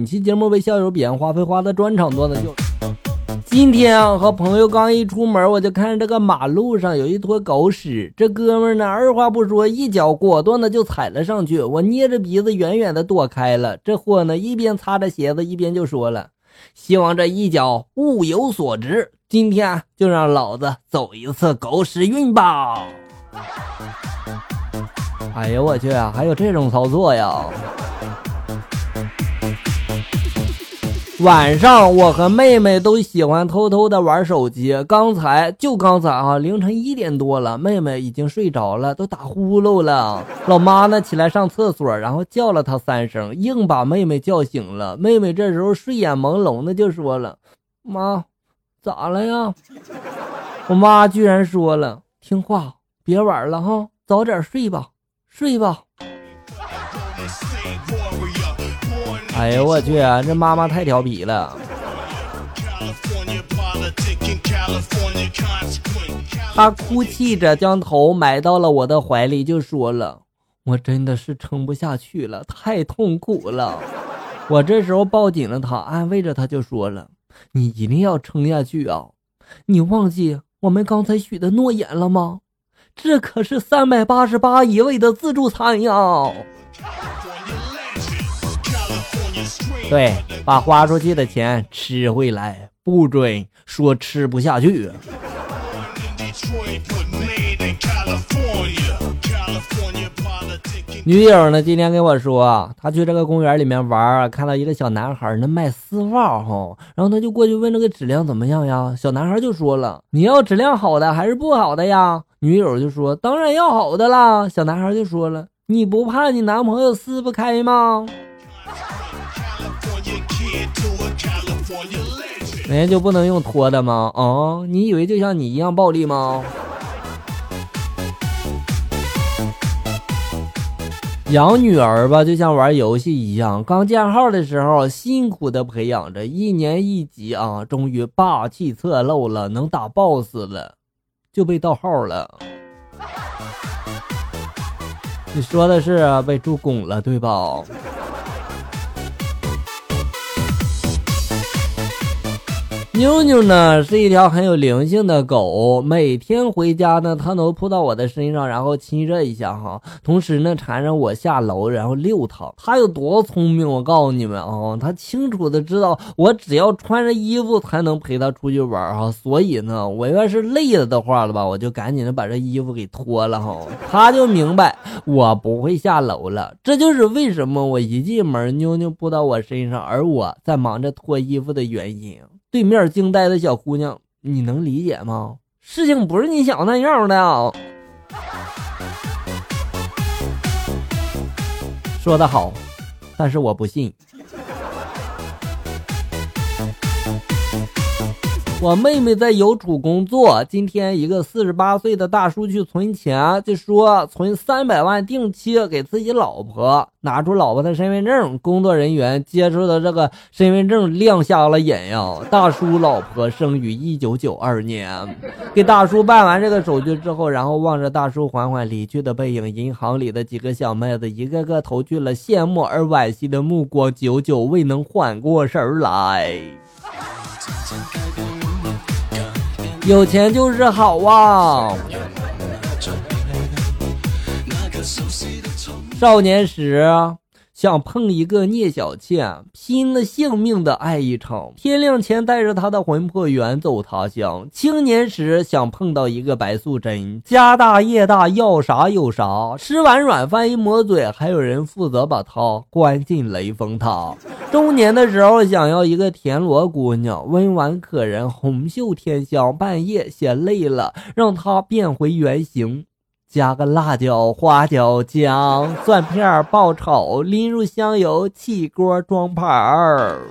本期节目为校友彼岸花飞花的专场段子就。今天啊，和朋友刚一出门，我就看这个马路上有一坨狗屎。这哥们呢，二话不说，一脚果断的就踩了上去。我捏着鼻子远远的躲开了。这货呢，一边擦着鞋子，一边就说了：“希望这一脚物有所值，今天就让老子走一次狗屎运吧！”哎呦我去啊，还有这种操作呀！晚上，我和妹妹都喜欢偷偷的玩手机。刚才就刚才啊，凌晨一点多了，妹妹已经睡着了，都打呼噜了。老妈呢，起来上厕所，然后叫了她三声，硬把妹妹叫醒了。妹妹这时候睡眼朦胧的就说了：“妈，咋了呀？”我妈居然说了：“听话，别玩了哈，早点睡吧，睡吧。”哎呦我去啊！这妈妈太调皮了。她哭泣着将头埋到了我的怀里，就说了：“我真的是撑不下去了，太痛苦了。”我这时候抱紧了她，安慰着她，就说了：“你一定要撑下去啊！你忘记我们刚才许的诺言了吗？这可是三百八十八一位的自助餐呀！”对，把花出去的钱吃回来，不准说吃不下去。女友呢？今天跟我说，她去这个公园里面玩，看到一个小男孩那卖丝袜哈，然后他就过去问这个质量怎么样呀？小男孩就说了：“你要质量好的还是不好的呀？”女友就说：“当然要好的啦。”小男孩就说了：“你不怕你男朋友撕不开吗？”人家就不能用拖的吗？啊，你以为就像你一样暴力吗？养女儿吧，就像玩游戏一样，刚建号的时候辛苦的培养着，一年一级啊，终于霸气侧漏了，能打 boss 了，就被盗号了。你说的是被助攻了，对吧？妞妞呢是一条很有灵性的狗，每天回家呢，它都扑到我的身上，然后亲热一下哈，同时呢缠着我下楼，然后遛它。它有多聪明？我告诉你们啊，它清楚的知道我只要穿着衣服才能陪它出去玩哈，所以呢，我要是累了的话了吧，我就赶紧的把这衣服给脱了哈，它就明白我不会下楼了。这就是为什么我一进门，妞妞扑到我身上，而我在忙着脱衣服的原因。对面惊呆的小姑娘，你能理解吗？事情不是你想那样的。说的好，但是我不信。我妹妹在邮储工作。今天一个四十八岁的大叔去存钱，就说存三百万定期给自己老婆，拿出老婆的身份证。工作人员接出的这个身份证亮瞎了眼呀！大叔老婆生于一九九二年。给大叔办完这个手续之后，然后望着大叔缓缓离去的背影，银行里的几个小妹子一个个投去了羡慕而惋惜的目光，久久未能缓过神来。有钱就是好啊！少年时。想碰一个聂小倩，拼了性命的爱一场。天亮前带着她的魂魄远走他乡。青年时想碰到一个白素贞，家大业大，要啥有啥。吃完软饭一抹嘴，还有人负责把她关进雷峰塔。中年的时候想要一个田螺姑娘，温婉可人，红袖添香。半夜嫌累了，让她变回原形。加个辣椒、花椒、姜、蒜片爆炒，淋入香油，起锅装盘儿。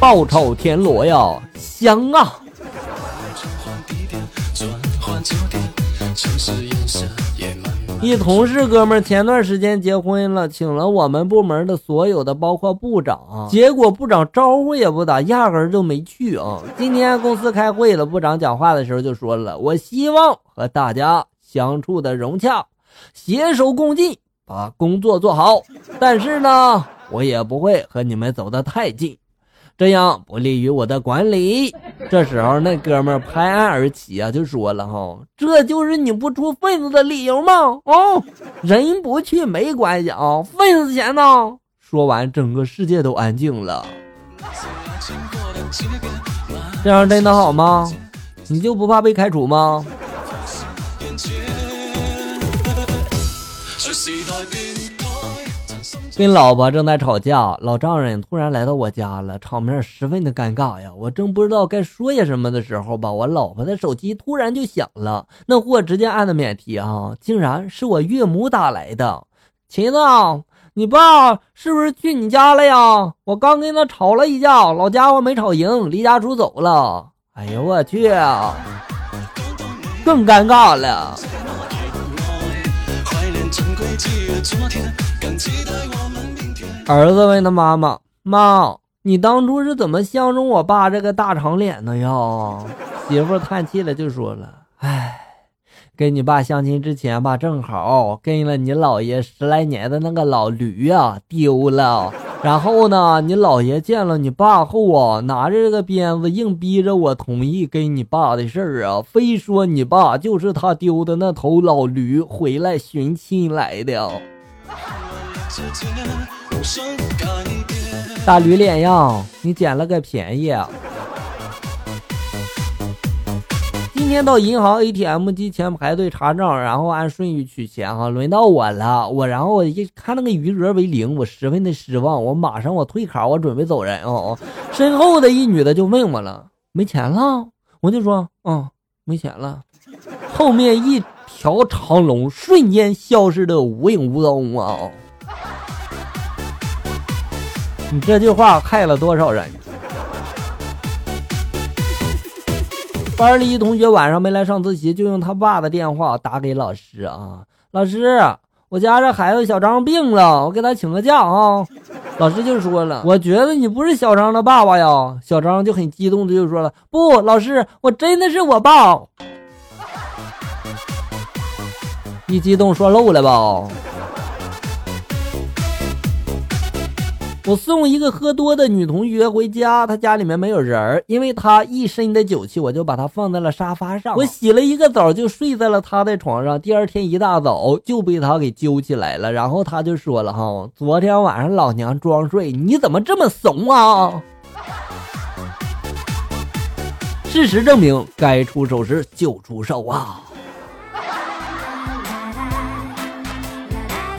爆炒田螺呀，香啊！一同事哥们前段时间结婚了，请了我们部门的所有的，包括部长。结果部长招呼也不打，压根就没去啊。今天公司开会了，部长讲话的时候就说了：“我希望和大家相处的融洽，携手共进，把工作做好，但是呢，我也不会和你们走得太近，这样不利于我的管理。这时候，那哥们拍案而起啊，就说了哈，这就是你不出份子的理由吗？哦，人不去没关系啊，份子钱呢？说完，整个世界都安静了。这样真的好吗？你就不怕被开除吗？跟老婆正在吵架，老丈人突然来到我家了，场面十分的尴尬呀。我正不知道该说些什么的时候吧，我老婆的手机突然就响了，那货直接按的免提啊，竟然是我岳母打来的。秦子，你爸是不是去你家了呀？我刚跟他吵了一架，老家伙没吵赢，离家出走了。哎呦我去，更尴尬了。儿子问他妈妈：“妈，你当初是怎么相中我爸这个大长脸的呀？”媳妇叹气了，就说了：“哎，跟你爸相亲之前吧，正好跟了你姥爷十来年的那个老驴啊丢了。然后呢，你姥爷见了你爸后啊，拿着这个鞭子硬逼着我同意跟你爸的事儿啊，非说你爸就是他丢的那头老驴回来寻亲来的。”大驴脸样，你捡了个便宜。今天到银行 ATM 机前排队查账，然后按顺序取钱哈，轮到我了。我然后我一看那个余额为零，我十分的失望。我马上我退卡，我准备走人哦。身后的一女的就问我了：“没钱了？”我就说：“嗯，没钱了。”后面一条长龙瞬间消失的无影无踪啊！你这句话害了多少人？班里一同学晚上没来上自习，就用他爸的电话打给老师啊。老师，我家这孩子小张病了，我给他请个假啊。老师就说了，我觉得你不是小张的爸爸呀。小张就很激动的就说了，不，老师，我真的是我爸。一激动说漏了吧？我送一个喝多的女同学回家，她家里面没有人儿，因为她一身的酒气，我就把她放在了沙发上。我洗了一个澡，就睡在了她的床上。第二天一大早就被她给揪起来了，然后她就说了：“哈，昨天晚上老娘装睡，你怎么这么怂啊？”事实证明，该出手时就出手啊。